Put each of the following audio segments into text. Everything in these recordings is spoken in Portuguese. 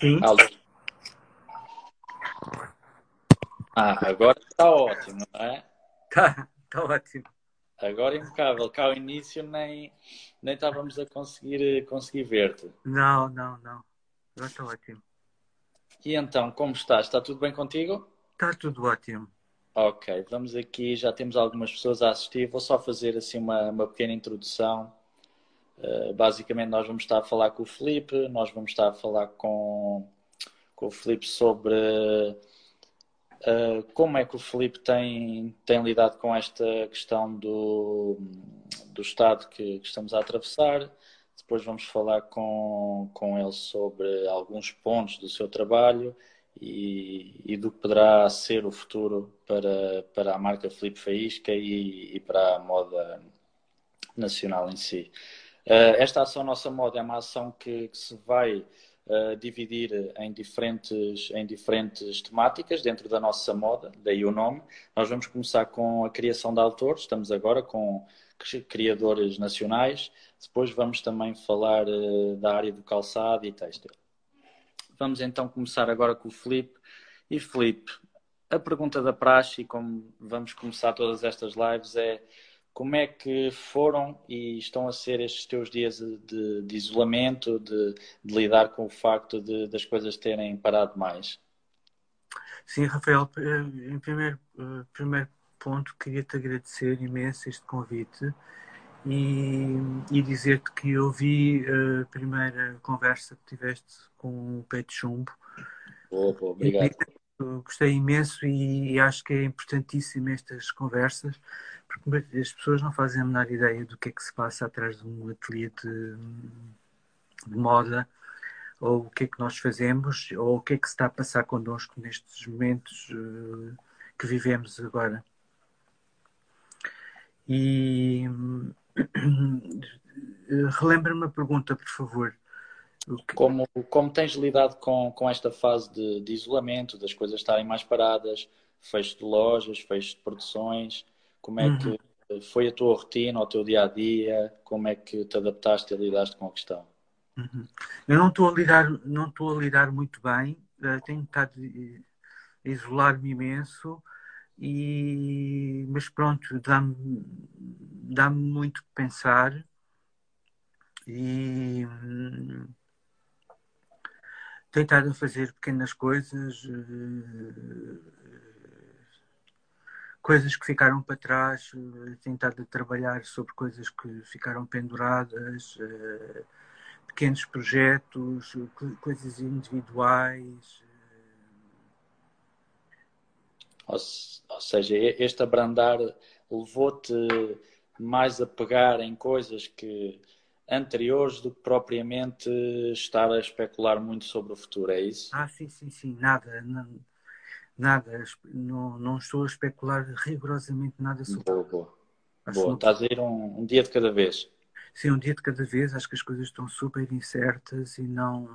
Sim. Alô. Ah, agora está ótimo, não é? Tá, tá ótimo. Agora impecável. Cá ao início nem, nem estávamos a conseguir, conseguir ver-te. Não, não, não. Agora está ótimo. E então, como estás? Está tudo bem contigo? Está tudo ótimo. Ok, vamos aqui, já temos algumas pessoas a assistir. Vou só fazer assim uma, uma pequena introdução. Uh, basicamente, nós vamos estar a falar com o Felipe, nós vamos estar a falar com, com o Felipe sobre uh, como é que o Felipe tem, tem lidado com esta questão do, do estado que, que estamos a atravessar. Depois vamos falar com, com ele sobre alguns pontos do seu trabalho e, e do que poderá ser o futuro para, para a marca Felipe Faísca e, e para a moda nacional em si. Uh, esta ação Nossa Moda é uma ação que, que se vai uh, dividir em diferentes, em diferentes temáticas dentro da nossa moda, daí o nome. Nós vamos começar com a criação de autores, estamos agora com criadores nacionais, depois vamos também falar uh, da área do calçado e têxtil. Vamos então começar agora com o Felipe. E Felipe, a pergunta da praxe, e como vamos começar todas estas lives, é como é que foram e estão a ser estes teus dias de, de isolamento, de, de, lidar com o facto de, das coisas terem parado mais? Sim, Rafael, eh, em primeiro, eh, primeiro ponto, queria-te agradecer imenso este convite e, e dizer-te que eu vi a primeira conversa que tiveste com o Peito Chumbo. Boa, boa, obrigado. gostei imenso e, e, acho que é importantíssimo estas conversas, porque as pessoas não fazem a menor ideia do que é que se passa atrás de um ateliê de, de moda, ou o que é que nós fazemos, ou o que é que se está a passar connosco nestes momentos uh, que vivemos agora. E relembra-me a pergunta, por favor. Como, como tens lidado com, com esta fase de, de isolamento, das coisas estarem mais paradas, fecho de lojas, fecho de produções, como é uhum. que foi a tua rotina, o teu dia a dia, como é que te adaptaste e lidaste com a questão? Uhum. Eu não estou a lidar, não estou a lidar muito bem, uh, tenho estado a isolar-me imenso, e, mas pronto, dá-me dá muito que pensar e hum, tentar fazer pequenas coisas, uh, coisas que ficaram para trás, uh, tentar trabalhar sobre coisas que ficaram penduradas, uh, pequenos projetos, coisas individuais. Ou, ou seja, este abrandar levou-te mais a pegar em coisas que anteriores do que propriamente estar a especular muito sobre o futuro, é isso? Ah, sim, sim, sim, nada, não, nada, não, não estou a especular rigorosamente nada sobre Boa, boa. boa. Estás a ir um, um, dia de cada vez? Sim, um dia de cada vez, acho que as coisas estão super incertas e não,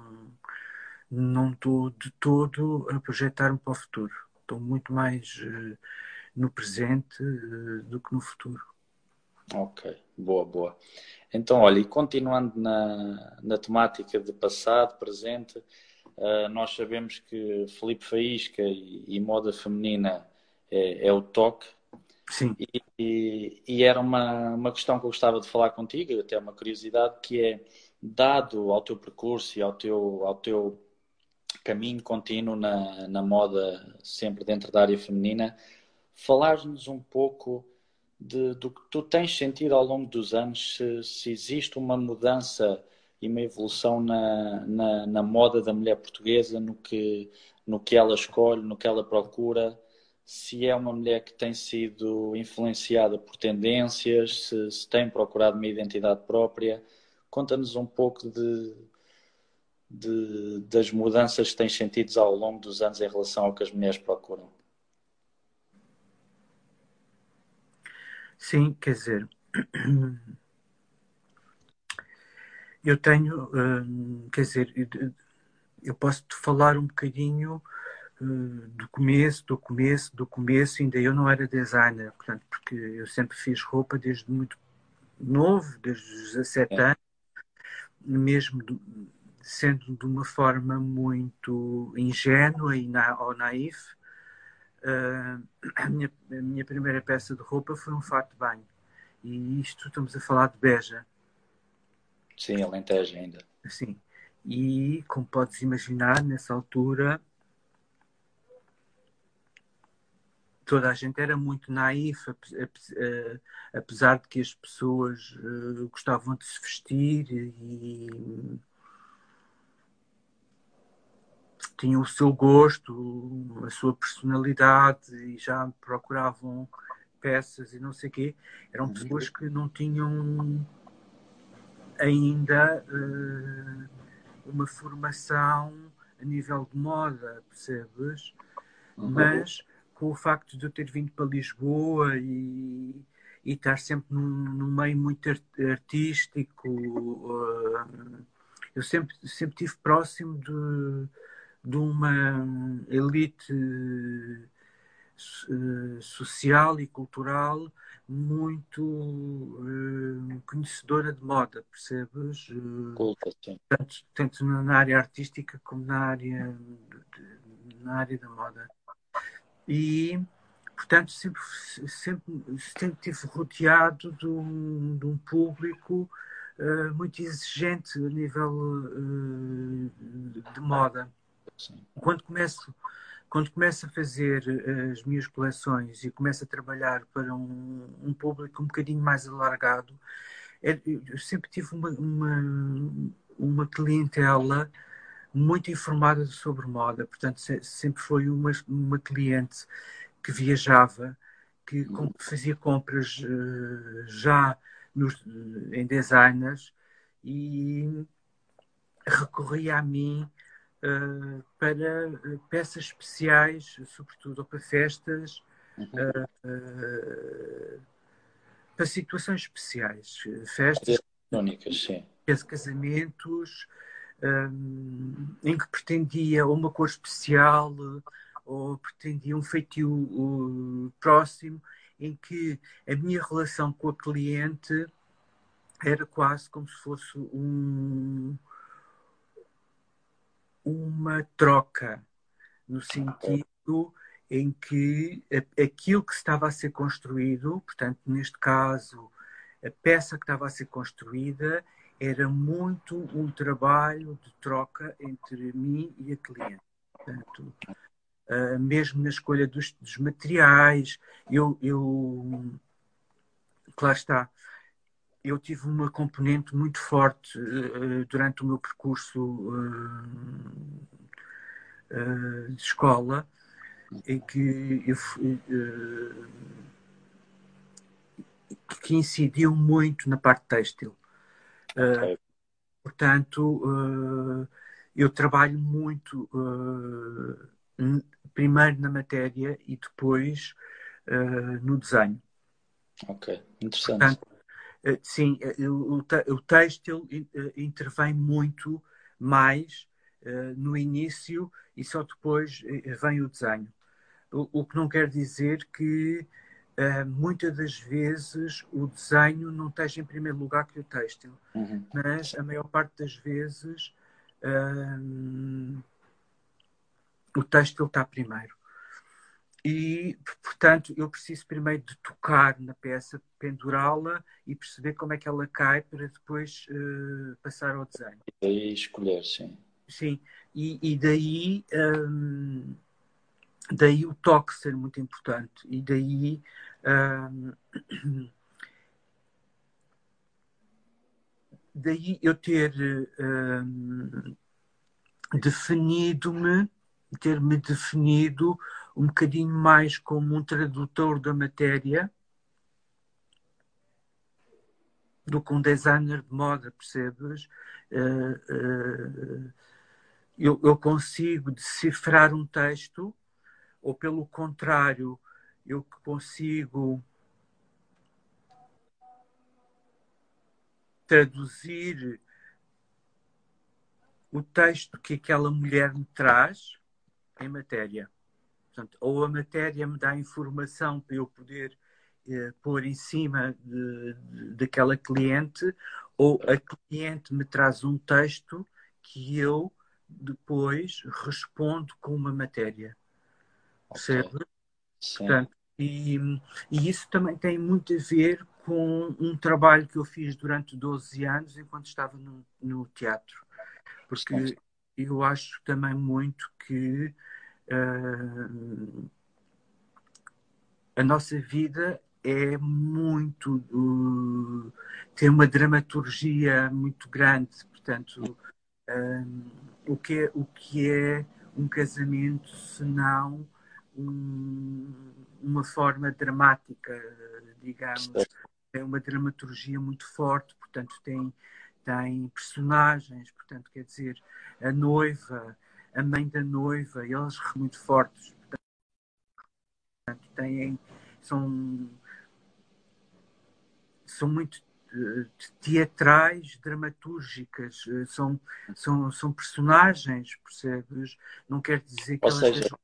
não estou de todo a projetar-me para o futuro. Estou muito mais uh, no presente uh, do que no futuro. Ok, boa, boa. Então, olha, e continuando na, na temática de passado, presente, uh, nós sabemos que Felipe Faísca e, e moda feminina é, é, o toque. Sim. E, e, e, era uma, uma questão que eu gostava de falar contigo, até uma curiosidade, que é, dado ao teu percurso e ao teu, ao teu caminho contínuo na, na moda, sempre dentro da área feminina, falar-nos um pouco de, do que tu tens sentido ao longo dos anos, se, se existe uma mudança e uma evolução na, na, na, moda da mulher portuguesa, no que, no que ela escolhe, no que ela procura, se é uma mulher que tem sido influenciada por tendências, se, se tem procurado uma identidade própria. Conta-nos um pouco de, de, das mudanças que tens sentido ao longo dos anos em relação ao que as mulheres procuram. Sim, quer dizer, eu tenho, hum, quer dizer, eu posso te falar um bocadinho hum, do começo, do começo, do começo, ainda eu não era designer, portanto, porque eu sempre fiz roupa desde muito novo, desde os 17 é. anos, mesmo sendo de uma forma muito ingênua e na, ou naif, uh, a, minha, a minha primeira peça de roupa foi um fato de banho. E isto estamos a falar de Beja. Sim, Alentejo ainda. Sim. E, como podes imaginar, nessa altura, toda a gente era muito naif, apesar de que as pessoas eh, gostavam de se vestir e tinham o seu gosto, a sua personalidade e já procuravam peças e não sei o quê. Eram uhum. pessoas que não tinham ainda uh, uma formação a nível de moda, percebes? Uhum. Mas com o facto de eu ter vindo para Lisboa e, e estar sempre num, num meio muito artístico, uh, eu sempre, sempre estive próximo de, de uma elite social e cultural muito uh, conhecedora de moda, percebes? Culta, sim. Tanto, tanto na área artística como na área, de, na área da moda. E, portanto, sempre, sempre, sempre estive rodeado de um, de um público uh, muito exigente a nível uh, de moda. Sim. Quando começo quando começo a fazer as minhas coleções e começo a trabalhar para um, um público um bocadinho mais alargado, é, eu sempre tive uma, uma, uma clientela muito informada sobre moda, portanto, sempre foi uma, uma cliente que viajava, que fazia compras uh, já nos, em designers e recorria a mim uh, para peças especiais, sobretudo ou para festas, uhum. uh, para situações especiais, festas, únicas, sim. casamentos, um, em que pretendia uma cor especial ou pretendia um feitio uh, próximo, em que a minha relação com a cliente era quase como se fosse um, uma troca, no sentido em que aquilo que estava a ser construído, portanto, neste caso, a peça que estava a ser construída, era muito um trabalho de troca entre mim e a cliente. Portanto, mesmo na escolha dos, dos materiais, eu, eu, claro está, eu tive uma componente muito forte uh, durante o meu percurso uh, de escola, em que eu, que incidiu muito na parte têxtil. Okay. Portanto, eu trabalho muito primeiro na matéria e depois no desenho. Ok, interessante. Portanto, sim, o, o têxtil intervém muito mais no início e só depois vem o desenho. O, o que não quer dizer que muitas das vezes o desenho não esteja em primeiro lugar que o têxtil, uhum. mas a maior parte das vezes uh, o têxtil está primeiro. E, portanto, eu preciso primeiro de tocar na peça, pendurá-la e perceber como é que ela cai para depois uh, passar ao desenho. E daí escolher, sim. Sim, e, e daí, um, daí o toque ser muito importante e daí daí eu ter definido-me, ter-me definido um bocadinho mais como um tradutor da matéria do que um designer de moda, percebes? Uh, uh, eu, eu, consigo decifrar um texto, ou pelo contrário, eu consigo traduzir o texto que aquela mulher me traz em matéria. Portanto, ou a matéria me dá informação para eu poder eh, pôr em cima de, de, daquela cliente, ou a cliente me traz um texto que eu depois respondo com uma matéria. Okay. Percebe? Portanto, e, e, isso também tem muito a ver com um trabalho que eu fiz durante 12 anos enquanto estava no, no teatro. Porque eu acho também muito que uh, a nossa vida é muito. Uh, tem uma dramaturgia muito grande. Portanto, uh, o, que é, o que é um casamento se não um, uma forma dramática, digamos? É uma dramaturgia muito forte, portanto, tem, tem personagens, portanto, quer dizer, a noiva, a mãe da noiva, eles muito fortes. Portanto, têm, são, são muito eh, teatrais, dramatúrgicas, eh, são, são, são personagens, percebes? Não quer dizer que Ou elas seja... estejam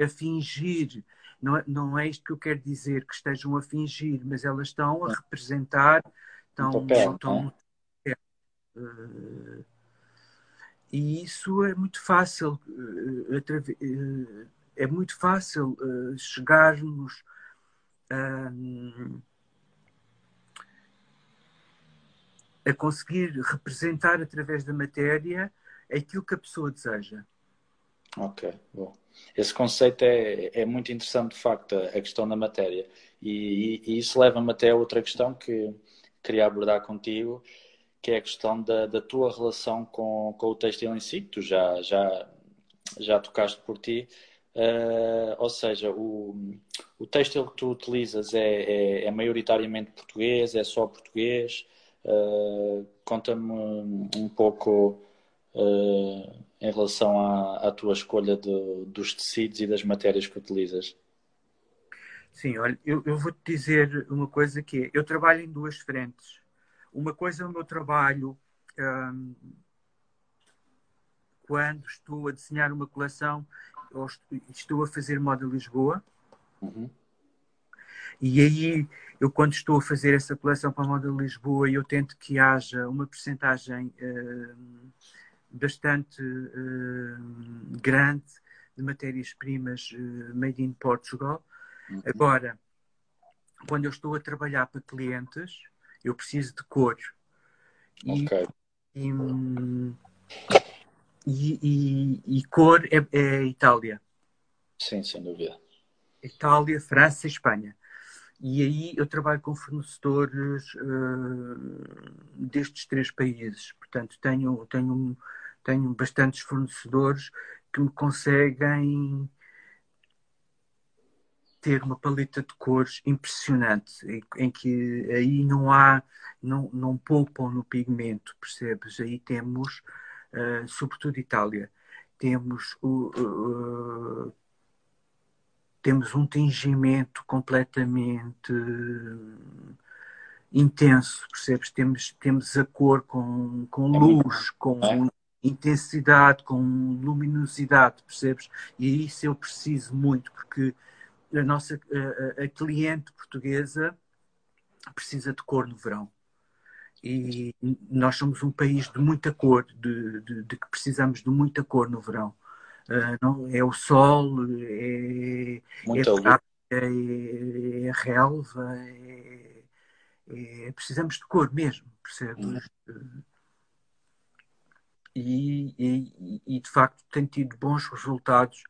a fingir, não, é, não é isto que eu quero dizer, que estejam a fingir, mas elas estão a representar, estão, papel, estão, uh, e isso é muito fácil, uh, uh, é muito fácil chegarmos a conseguir representar através da matéria aquilo que a pessoa deseja. Ok, bom. Esse conceito é, é muito interessante, de facto, a questão da matéria. E, e, e isso leva-me até a outra questão que queria abordar contigo, que é a questão da, da tua relação com, com o textil em si, tu já, já, já tocaste por ti. Uh, ou seja, o, o textil que tu utilizas é, é, é maioritariamente português, é só português. Uh, Conta-me um pouco uh, em relação à, à tua escolha dos tecidos e das matérias que utilizas. Sim, olha, eu, eu vou-te dizer uma coisa que é, eu trabalho em duas frentes. Uma coisa é o meu trabalho hum, quando estou a desenhar uma coleção ou estou a fazer moda Lisboa. Uhum. E aí, eu quando estou a fazer essa coleção para a moda Lisboa, eu tento que haja uma percentagem uh, bastante uh, grande de matérias-primas uh, made in Portugal. Uhum. Agora, quando eu estou a trabalhar para clientes, eu preciso de cor. E, okay. e, e, e, cor é, é Itália. Sim, sem dúvida. Itália, França e Espanha. E aí eu trabalho com fornecedores uh, destes três países. Portanto, tenho, tenho tenho bastantes fornecedores que me conseguem ter uma paleta de cores impressionante, em, em que aí não há, não, não poupam no pigmento, percebes? Aí temos, uh, sobretudo Itália, temos o. Uh, temos um tingimento completamente intenso, percebes? Temos, temos a cor com, com é luz, com é? intensidade, com luminosidade, percebes? E isso eu preciso muito, porque a nossa a, a cliente portuguesa precisa de cor no verão. E nós somos um país de muita cor, de, de, de que precisamos de muita cor no verão. Uh, não, é o sol, é, é, é, é, a relva, é, é, precisamos de cor mesmo, percebes? Hum e, e, e de facto tenho tido bons resultados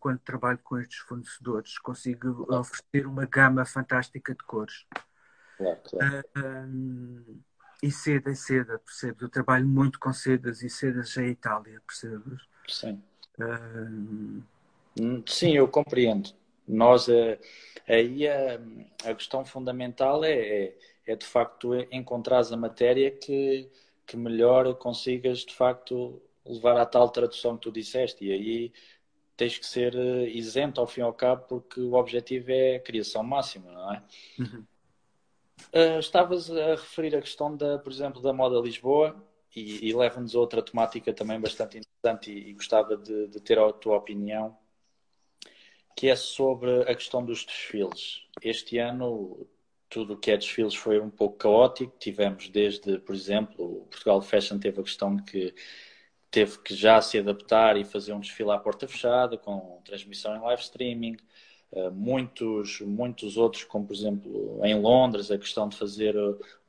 quando trabalho com estes fornecedores. Consigo claro. oferecer uma gama fantástica de cores. Claro, claro. Uh, e seda e seda, percebes? Eu trabalho muito com sedas e sedas em Itália, percebes? Sim. Uh... Sim, eu compreendo. Nós, eh, aí a, a questão fundamental é, é, é de facto encontrar a matéria que, que melhor consigas de facto levar à tal tradução que tu disseste. E aí tens que ser eh, isento ao fim e ao cabo, porque o objetivo é a criação máxima, não é? Uhum. Uh, estavas a referir a questão da, por exemplo, da moda Lisboa e, e leva-nos a outra temática também bastante interessante e, e gostava de, de, ter a tua opinião, que é sobre a questão dos desfiles. Este ano tudo o que é desfiles foi um pouco caótico. Tivemos desde, por exemplo, o Portugal Fashion teve a questão de que teve que já se adaptar e fazer um desfile à porta fechada, com transmissão em live streaming. Uh, muitos, muitos outros, como por exemplo em Londres, a questão de fazer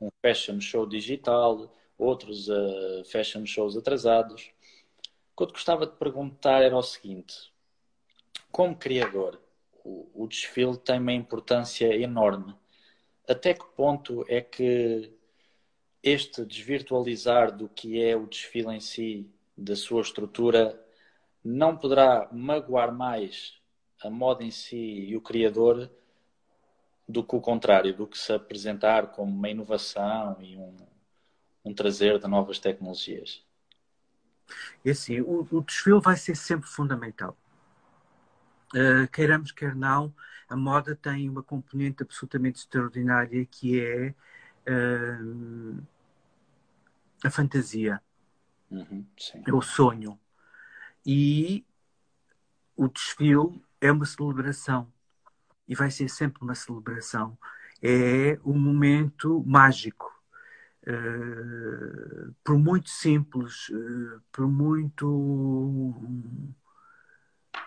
um fashion show digital, outros uh, fashion shows atrasados. O que eu gostava de perguntar era o seguinte: como criador, o, o desfile tem uma importância enorme. Até que ponto é que este desvirtualizar do que é o desfile em si, da sua estrutura, não poderá magoar mais a moda em si e o criador do que o contrário, do que se apresentar como uma inovação e um, um trazer de novas tecnologias? É assim, o, o desfile vai ser sempre fundamental. Uh, queiramos, quer não, a moda tem uma componente absolutamente extraordinária que é uh, a fantasia. Uhum, é o sonho. E o desfile é uma celebração. E vai ser sempre uma celebração. É um momento mágico. Uh, por muito simples, uh, por muito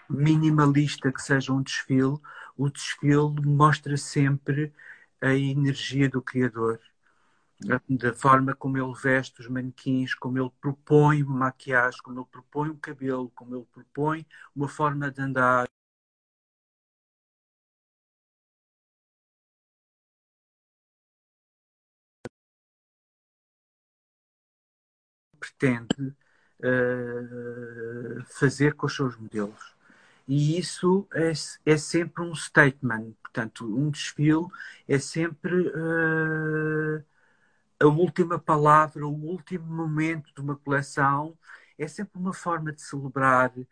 minimalista que seja um desfile, o desfile mostra sempre a energia do Criador da forma como ele veste os manequins, como ele propõe uma maquiagem, como ele propõe um cabelo, como ele propõe uma forma de andar. pretende uh, fazer com os seus modelos. E isso é, é sempre um statement, portanto, um desfile é sempre uh, a última palavra, o último momento de uma coleção, é sempre uma forma de celebrar uh,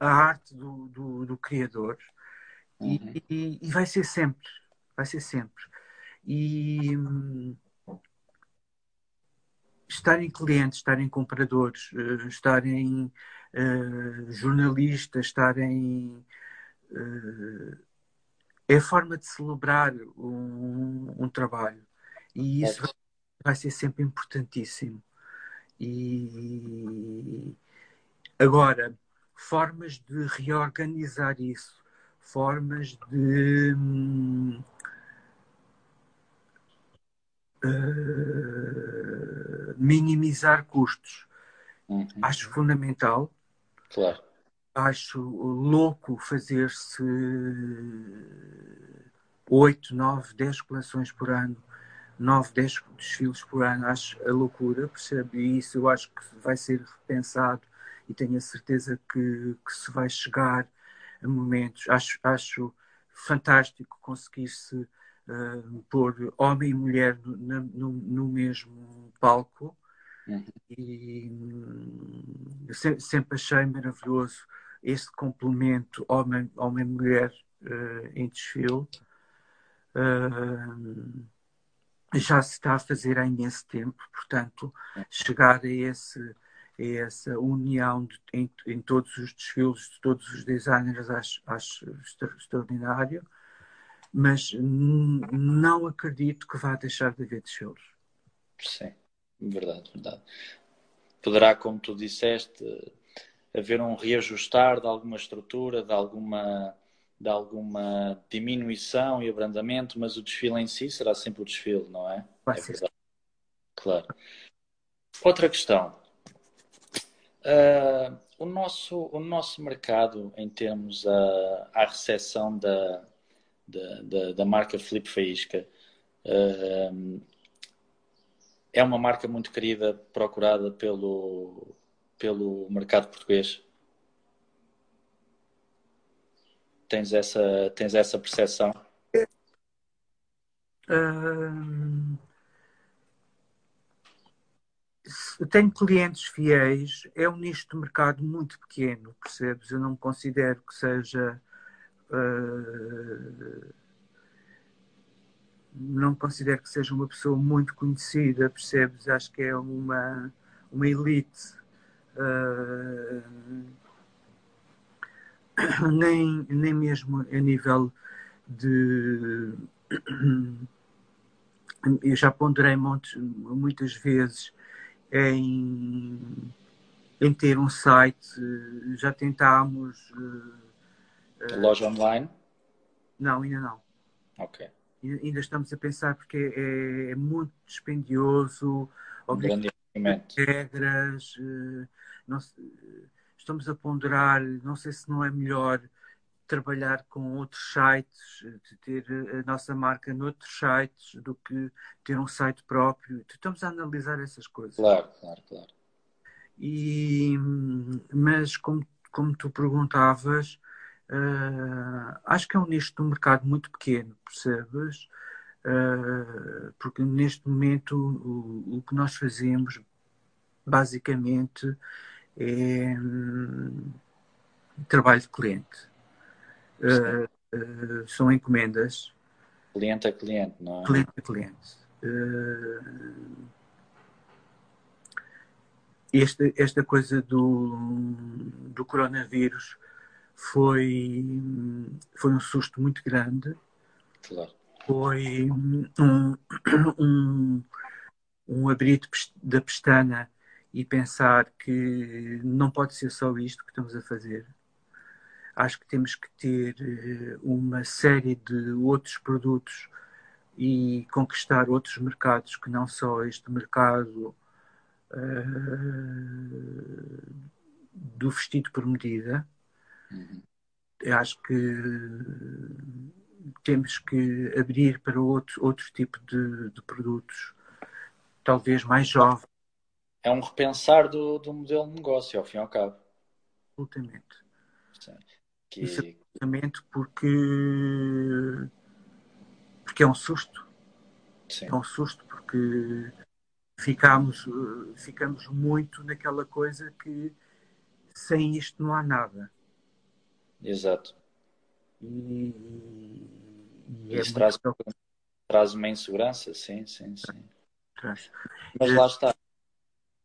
a arte do, do, do Criador. Uhum. E, e, e, vai ser sempre, vai ser sempre. E estarem clientes, estarem compradores, uh, estarem uh, jornalistas, estarem uh, é a forma de celebrar um, um trabalho. E isso vai, vai, ser sempre importantíssimo. E agora, formas de reorganizar isso, formas de uh, minimizar custos. Uhum. Acho fundamental. Claro acho louco fazer-se 8, 9, 10 coleções por ano, 9, 10 desfiles por ano, acho a loucura, percebe? E isso eu acho que vai ser repensado e tenho a certeza que, que se vai chegar a momentos. Acho, acho fantástico conseguir-se uh, pôr homem e mulher no, no, no mesmo palco. Uhum. E hum, sempre achei maravilhoso esse complemento homem-mulher uh, em desfile uh, já se está a fazer há imenso tempo, portanto, chegar a, esse, a essa união de, em, em, todos os desfiles de todos os designers acho, acho extraordinário, mas não acredito que vá deixar de haver desfiles. Sim, verdade, verdade. Poderá, como tu disseste, haver um reajustar de alguma estrutura, de alguma, de alguma diminuição e abrandamento, mas o desfile em si será sempre o desfile, não é? Vai é ser. Verdade. Claro. Outra questão. Uh, o, nosso, o nosso mercado, em termos a, a recepção da, da, da, da marca Felipe Faísca, uh, é uma marca muito querida, procurada pelo, pelo mercado português? Tens essa, tens essa percepção? Tenho clientes fiéis, é um nicho de mercado muito pequeno, percebes? Eu não considero que seja. Uh, não considero que seja uma pessoa muito conhecida, percebes? Acho que é uma, uma elite uh, nem, nem mesmo a nível de, eu já ponderei montes, muitas vezes em, em ter um site, já tentámos. Loja online? Não, ainda não. Ok. Ainda estamos a pensar porque é, é muito dispendioso, grande regras, não, estamos a ponderar, não sei se não é melhor trabalhar com outros sites, de ter a nossa marca noutros sites do que ter um site próprio. Estamos a analisar essas coisas. Claro, claro, claro. E, mas como, como tu perguntavas, uh, acho que é um nicho de um mercado muito pequeno, percebes? Uh, porque neste momento o, o, que nós fazemos basicamente é um, trabalho de cliente uh, uh, são encomendas. Cliente a cliente, não é? Cliente a cliente. Uh, esta, esta coisa do, do coronavírus foi, foi um susto muito grande. Claro. Foi um, um, um abrir da pestana e pensar que não pode ser só isto que estamos a fazer acho que temos que ter eh, uma série de outros produtos e conquistar outros mercados que não só este mercado uh, do vestido por medida. Uhum. Acho que temos que abrir para outro, outro tipo de, de produtos, talvez mais jovens. É um repensar do, do modelo de negócio, ao fim e ao cabo. Absolutamente. Sim. Que... Exatamente porque, porque é um susto. Sim. É um susto porque ficamos, ficamos muito naquela coisa que sem isto não há nada. Exato. E, e é Isso traz, traz uma insegurança, sim, sim, sim. Traz. Mas lá está.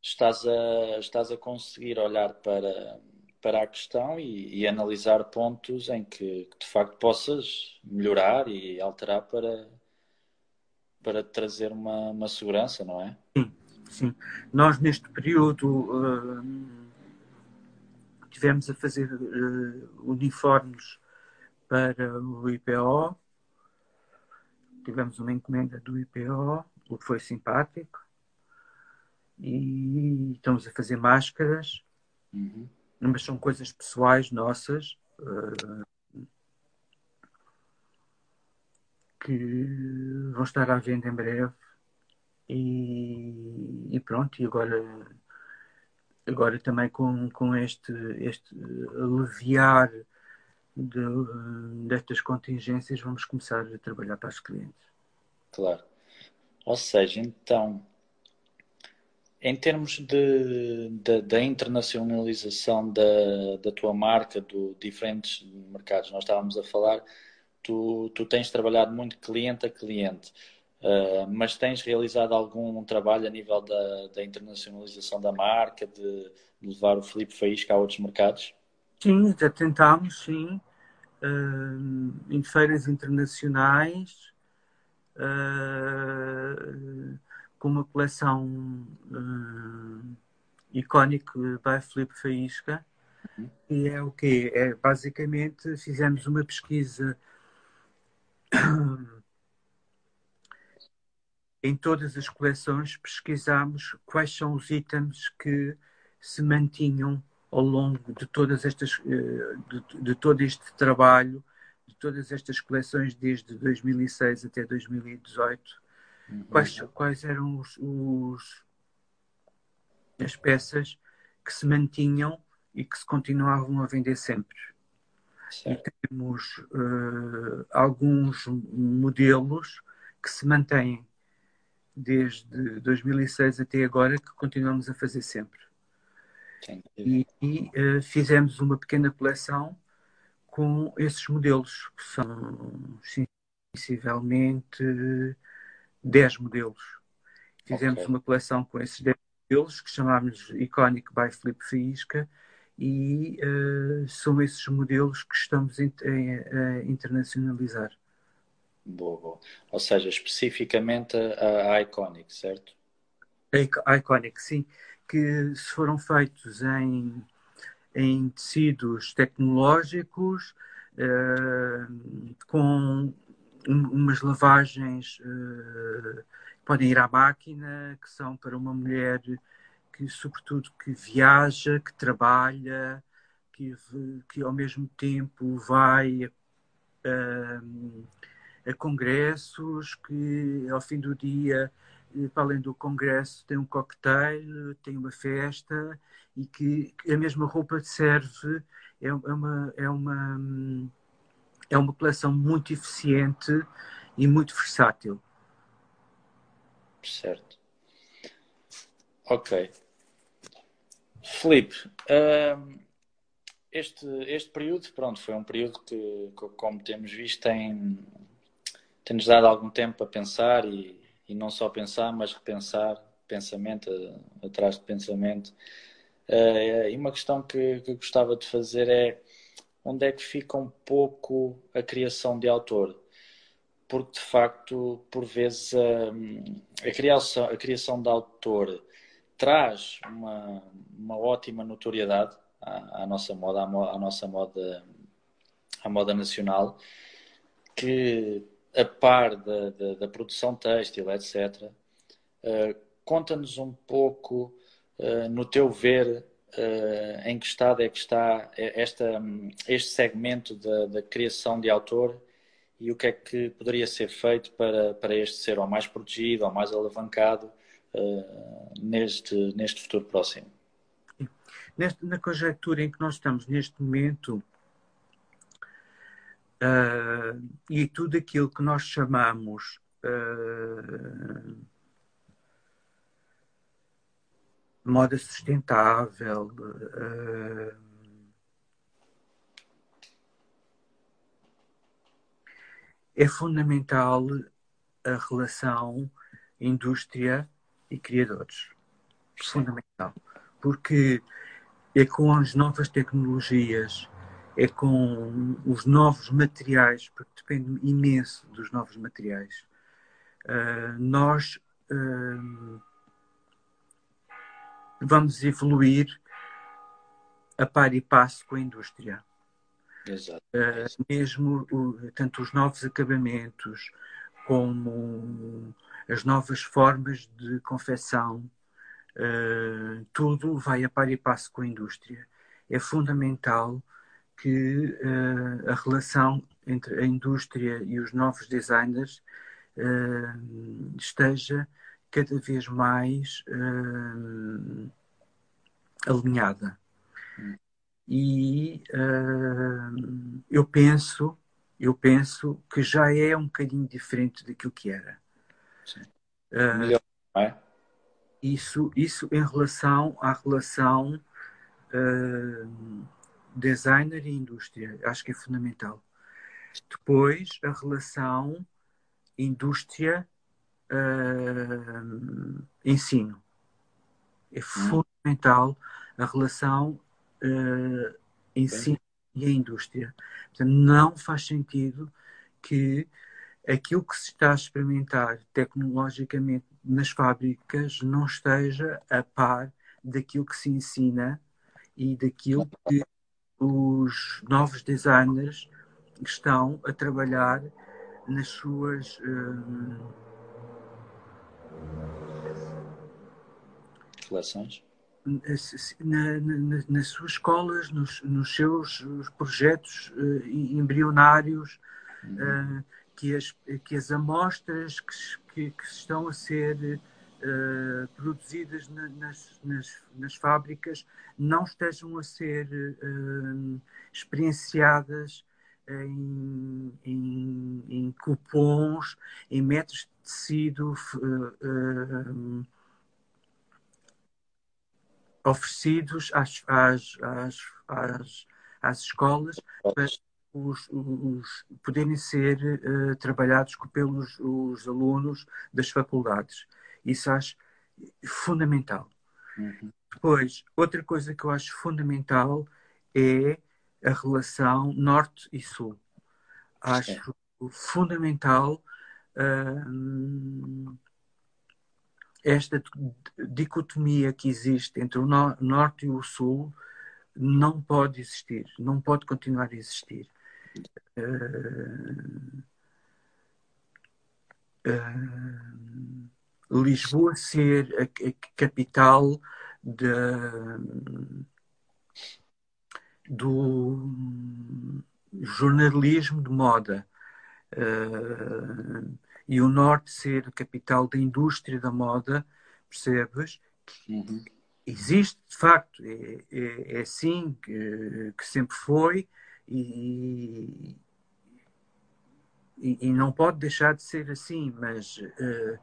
Estás a, estás a conseguir olhar para, para a questão e, e analisar pontos em que, que, de facto possas melhorar e alterar para, para trazer uma, uma segurança, não é? Sim, sim. Nós neste período uh, tivemos a fazer uh, uniformes para o IPO, tivemos uma encomenda do IPO, o que foi simpático, e estamos a fazer máscaras. Uhum mas são coisas pessoais nossas uh, que vão estar à venda em breve e, e pronto, e agora agora também com, com este, este aliviar de, destas contingências vamos começar a trabalhar para os clientes. Claro. Ou seja, então em termos de, de, da internacionalização da, da tua marca, do diferentes mercados, nós estávamos a falar, tu, tu tens trabalhado muito cliente a cliente, uh, mas tens realizado algum trabalho a nível da, da internacionalização da marca, de, de levar o Felipe Faísca a outros mercados? Sim, já tentámos, sim, uh, em feiras internacionais. Uh, com uma coleção uh, icónica by Felipe Faísca. Uhum. E é o quê? É, basicamente, fizemos uma pesquisa em todas as coleções, pesquisamos quais são os itens que se mantinham ao longo de todas estas eh, de, de, todo este trabalho de todas estas coleções desde 2006 até 2018 Quais, quais eram os, os, as peças que se mantinham e que se continuavam a vender sempre? E temos uh, alguns modelos que se mantêm desde 2006 até agora que continuamos a fazer sempre. E, e uh, fizemos uma pequena coleção com esses modelos, que são sensivelmente 10 modelos. Fizemos okay. uma coleção com esses 10 modelos que chamámos Iconic by Felipe Faísca e uh, são esses modelos que estamos a internacionalizar. Boa, boa. Ou seja, especificamente a, a Iconic, certo? A Iconic, sim. Que foram feitos em, em tecidos tecnológicos, uh, com umas lavagens uh, podem ir à máquina, que são para uma mulher que, sobretudo, que viaja, que trabalha, que, que ao mesmo tempo vai a congressos, que ao fim do dia, para além do congresso, tem um cocktail, tem uma festa e que a mesma roupa serve, é, é uma, é uma, é uma coleção muito eficiente e muito versátil. Certo. Ok. Felipe, uh, este, este período, pronto, foi um período que, como temos visto, tem, tem-nos dado algum tempo para pensar e, e não só pensar, mas repensar pensamento atrás de pensamento. Uh, e uma questão que, que gostava de fazer é onde é que fica um pouco a criação de autor? Porque de facto, por vezes, a, a, criação, a criação de autor traz uma, uma ótima notoriedade à, à nossa moda, à, à, nossa moda, à moda nacional, que a par da, da, da produção têxtil, etc., uh, conta-nos um pouco, uh, no teu ver, uh, em que estado é que está esta, este segmento da, da, criação de autor e o que é que poderia ser feito para, para este ser ou mais protegido ou mais alavancado neste, neste futuro próximo? Neste, na conjectura em que nós estamos neste momento, uh, e tudo aquilo que nós chamamos uh, moda sustentável, uh, é fundamental a relação indústria e criadores. Fundamental. Porque é com as novas tecnologias, é com os novos materiais, porque depende imenso dos novos materiais. Uh, nós uh, vamos evoluir a par e passo com a indústria. Exato. Uh, mesmo o, tanto os novos acabamentos como as novas formas de confecção Uh, tudo vai a par e passo com a indústria. É fundamental que uh, a relação entre a indústria e os novos designers esteja cada vez mais alinhada. E eu penso, eu penso que já é um bocadinho diferente daquilo que era. Sim. Melhor, é? Isso, isso em relação à relação uh, designer e indústria, acho que é fundamental. Depois, a relação indústria-ensino. Uh, é hum. fundamental a relação uh, ensino e a indústria. Portanto, não faz sentido que aquilo que se está a experimentar tecnologicamente nas fábricas não esteja a par daquilo que se ensina e daquilo que os novos designers estão a trabalhar nas suas uh, coleções na, na, nas suas escolas nos, nos seus projetos uh, embrionários uhum. uh, que as, que as amostras que, que, que estão a ser uh, produzidas na, nas, nas, nas, fábricas não estejam a ser experienciadas em, em, em, cupons, em metros de tecido oferecidos às, às, às, às, às escolas para os, os poderem ser uh, trabalhados pelos os alunos das faculdades. Isso acho fundamental. Uhum. Depois, outra coisa que eu acho fundamental é a relação norte e sul. Acho fundamental uh, esta dicotomia que existe entre o no norte e o sul não pode existir, não pode continuar a existir. Uh, uh, Lisboa ser a, a capital de, do jornalismo de moda uh, e o norte ser a capital da indústria da moda, percebes? Uhum. Existe, de facto, é, é, é assim que, que, sempre foi e, e, e, não pode deixar de ser assim, mas, uh,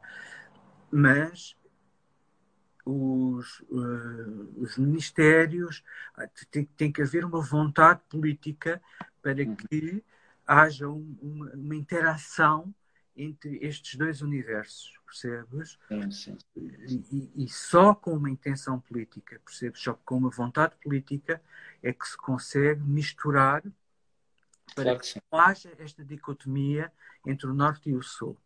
mas os, uh, os ministérios ah, tem, tem que haver uma vontade política para uhum. que haja um, uma, uma, interação entre estes dois universos, percebes? Sim, sim. E, e, só com uma intenção política, percebes? Só com uma vontade política é que se consegue misturar para claro que, que não haja esta dicotomia entre o Norte e o Sul.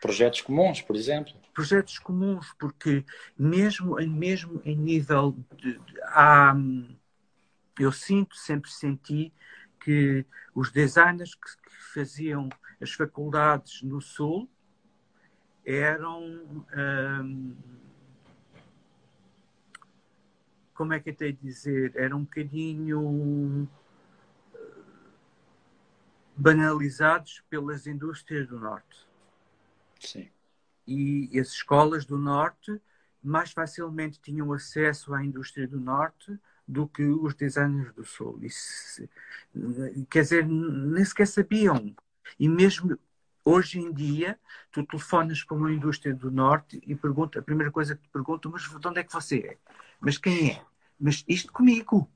Projetos comuns, por exemplo? Projetos comuns, porque mesmo, mesmo em nível de, de há, eu sinto, sempre senti que os designers que, que faziam as faculdades no Sul eram. Hum, como é que eu tenho de dizer? Eram um bocadinho banalizados pelas indústrias do Norte. Sim. E as escolas do Norte mais facilmente tinham acesso à indústria do Norte do que os designers do Sul. Isso, quer dizer, nem sequer sabiam. E mesmo hoje em dia, tu telefonas para uma indústria do Norte e pergunta, a primeira coisa que te perguntam, mas de onde é que você é? Mas quem é? Mas isto comigo.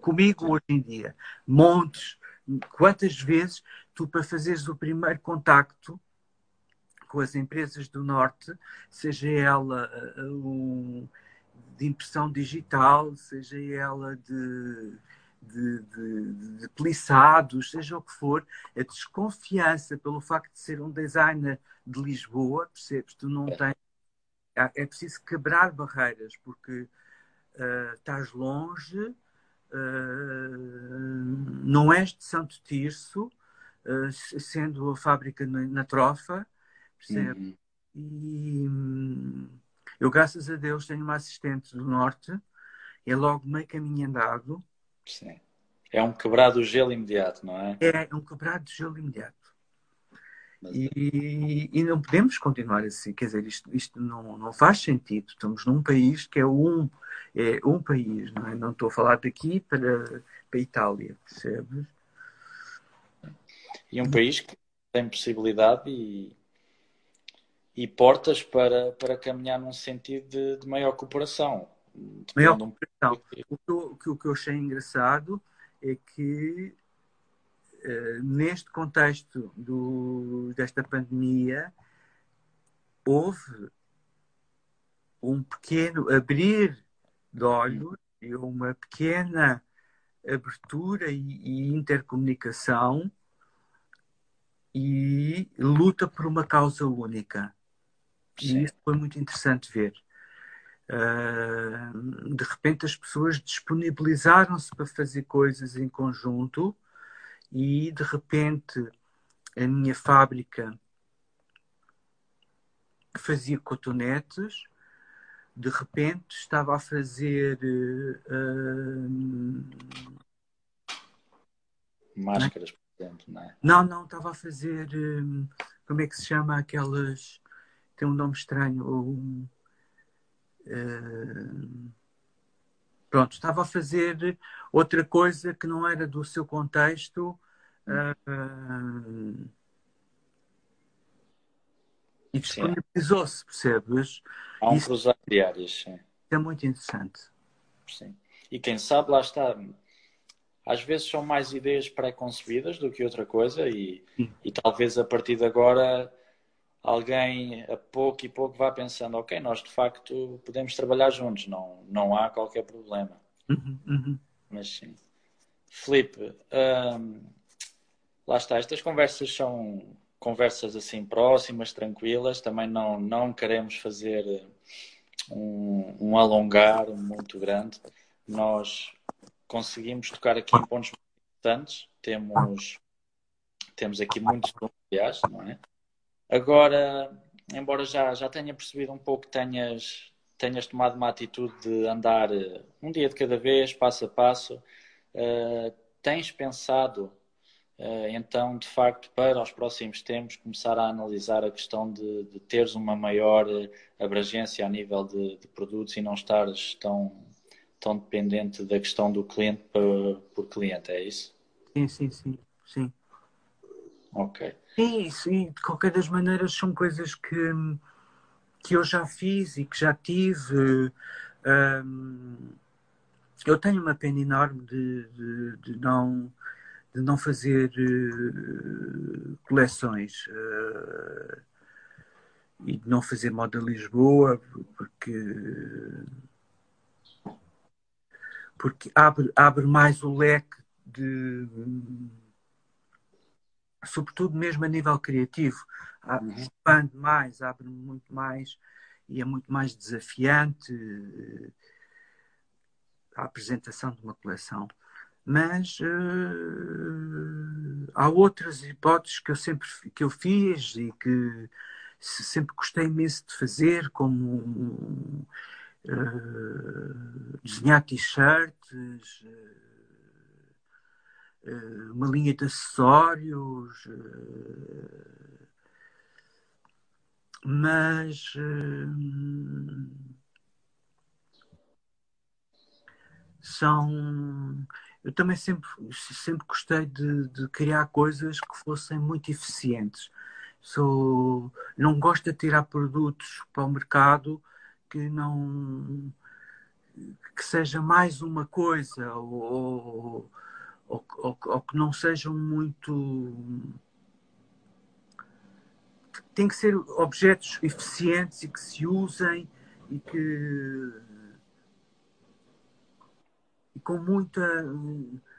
Comigo hoje em dia. Montes. Quantas vezes tu, para fazeres o primeiro contacto, com as empresas do Norte, seja ela uh, de impressão digital, seja ela de, de, de, de seja o que for, a desconfiança pelo facto de ser um designer de Lisboa, percebes? Tu não tens. É preciso quebrar barreiras, porque uh, estás longe, uh, não és de Santo Tirso, uh, sendo a fábrica na, na Trofa, Percebe? Uhum. E eu, graças a Deus, tenho uma assistente do Norte, é logo meio caminho andado. Sim. É um quebrado de gelo imediato, não é? É, é um quebrado de gelo imediato. Mas... E, e, não podemos continuar assim, quer dizer, isto, isto não, não faz sentido. Estamos num país que é um, é um país, não é? Não estou a falar daqui para, para a Itália, percebes? E um país que tem possibilidade e e portas para, para caminhar num sentido de, de maior cooperação. Maior cooperação. O que, eu, o que eu achei engraçado é que uh, neste contexto do, desta pandemia houve um pequeno abrir de olhos e uma pequena abertura e, e intercomunicação e luta por uma causa única. E isso foi muito interessante ver. Uh, de repente as pessoas disponibilizaram-se para fazer coisas em conjunto e de repente a minha fábrica que fazia cotonetes de repente estava a fazer uh, máscaras, por exemplo, não é? Não, não, estava a fazer uh, como é que se chama aquelas tem um nome estranho. Um, uh, pronto, estava a fazer outra coisa que não era do seu contexto. Uh, e disponibilizou-se, percebes? Há um Isso cruzar diárias, sim. É muito interessante. Sim. E quem sabe, lá está. Às vezes são mais ideias pré-concebidas do que outra coisa, e, e talvez a partir de agora alguém a pouco e pouco vá pensando, ok, nós de facto podemos trabalhar juntos, não, não há qualquer problema. Uhum, uhum. Mas sim. Felipe, hum, lá está, estas conversas são conversas assim próximas, tranquilas, também não, não queremos fazer um, um alongar muito grande. Nós conseguimos tocar aqui em pontos importantes, temos, temos aqui muitos aliás, não é? Agora, embora já, já tenha percebido um pouco que tenhas, tenhas tomado uma atitude de andar eh, um dia de cada vez, passo a passo, uh, tens pensado uh, então, de facto, para os próximos tempos, começar a analisar a questão de, de teres uma maior abrangência a nível de, de, produtos e não estares tão, tão dependente da questão do cliente por, por cliente, é isso? Sim, sim, sim. sim. Ok. Sim, sim, de qualquer das maneiras são coisas que, que eu já fiz e que já tive. Um, eu tenho uma pena enorme de, de, de não, de não fazer uh, coleções uh, e de não fazer moda Lisboa, porque, porque abre, abre mais o leque de sobretudo mesmo a nível criativo. Uhum. Expande mais, abre muito mais e é muito mais desafiante eh, a apresentação de uma coleção. Mas uh, há outras hipóteses que eu sempre que eu fiz e que sempre gostei imenso de fazer, como uh, desenhar t-shirts, uh, uma linha de acessórios, eh, mas eh, são. Eu também sempre, sempre gostei de, de, criar coisas que fossem muito eficientes. Sou, não gosto de tirar produtos para o mercado que não que seja mais uma coisa ou, ou, ou, ou que não sejam muito. Tem que ser objetos eficientes e que se usem e que. E com muita,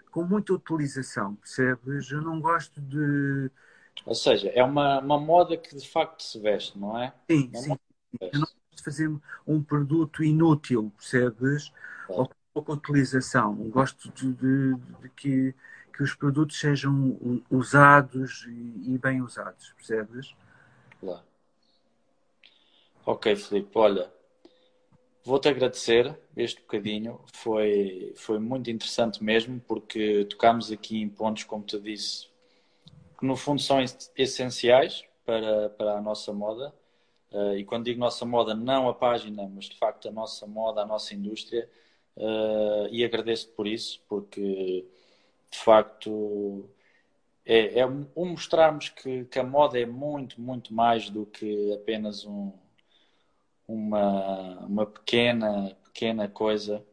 com muita utilização, percebes? Eu não gosto de. Ou seja, é uma, uma moda que de facto se veste, não é? Sim, sim. Eu não gosto de fazer um produto inútil, percebes? Ou pouca utilização. Gosto de, de, de que, que os produtos sejam usados e, e bem usados, percebes? Claro. Ok, Filipe, olha, vou-te agradecer este bocadinho, foi, foi muito interessante mesmo, porque tocámos aqui em pontos, como te disse, que no fundo são essenciais para, para a nossa moda. Uh, e quando digo nossa moda, não a página, mas de facto a nossa moda, a nossa indústria, uh, e agradeço por isso, porque de facto é, é um mostrarmos que, que, a moda é muito, muito mais do que apenas um, uma, uma pequena, pequena coisa.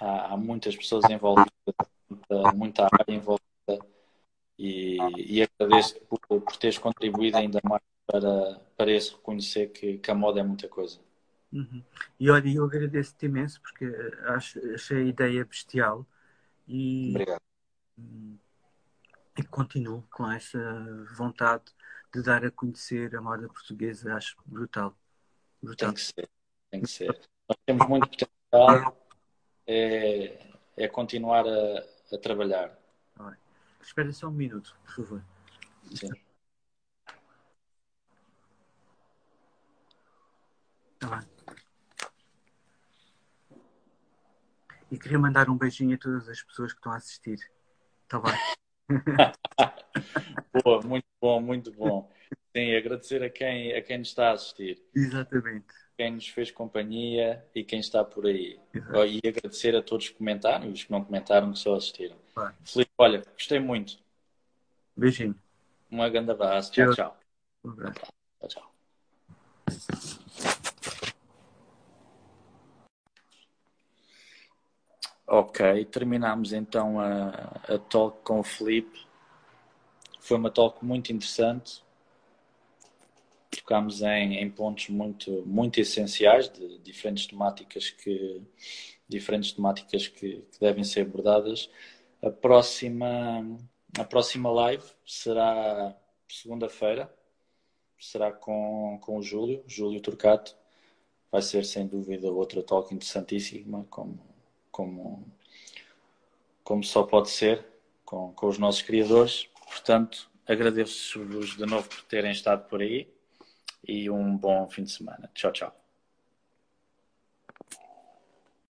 Há, há muitas pessoas envolvidas, muita, muita área envolvida e, e agradeço por, por teres contribuído ainda mais para, para esse reconhecer que, que a moda é muita coisa. Uhum. E olha, eu agradeço-te imenso porque acho, achei a ideia bestial e, Obrigado. e continuo com essa vontade de dar a conhecer a moda portuguesa, acho brutal. brutal. Tem que ser, tem que ser. Nós temos muito potencial, é, é continuar a, a trabalhar. Espera só um minuto, por favor. Sim. Tá bem. E queria mandar um beijinho a todas as pessoas que estão a assistir. Está bem? Boa, muito bom, muito bom. Sim, agradecer a quem, a quem nos está a assistir. Exatamente. Quem nos fez companhia e quem está por aí. Exato. E agradecer a todos que comentaram e os que não comentaram, que só assistiram. Vai. Felipe, olha, gostei muito. Beijinho. Um grande abraço. Tchau, tchau. Um abraço. Tchau, tchau. Ok, terminamos então a, a talk com o Felipe. Foi uma talk muito interessante. Tocámos em, em pontos muito, muito essenciais de diferentes temáticas que, diferentes temáticas que, que devem ser abordadas. A próxima, a próxima live será segunda-feira. Será com, com o Júlio, Júlio Turcato. Vai ser sem dúvida outra talk interessantíssima, como, como, como só pode ser, com, com os nossos criadores. Portanto, agradeço-vos de novo por terem estado por aí e um bom fim de semana. Tchau, tchau.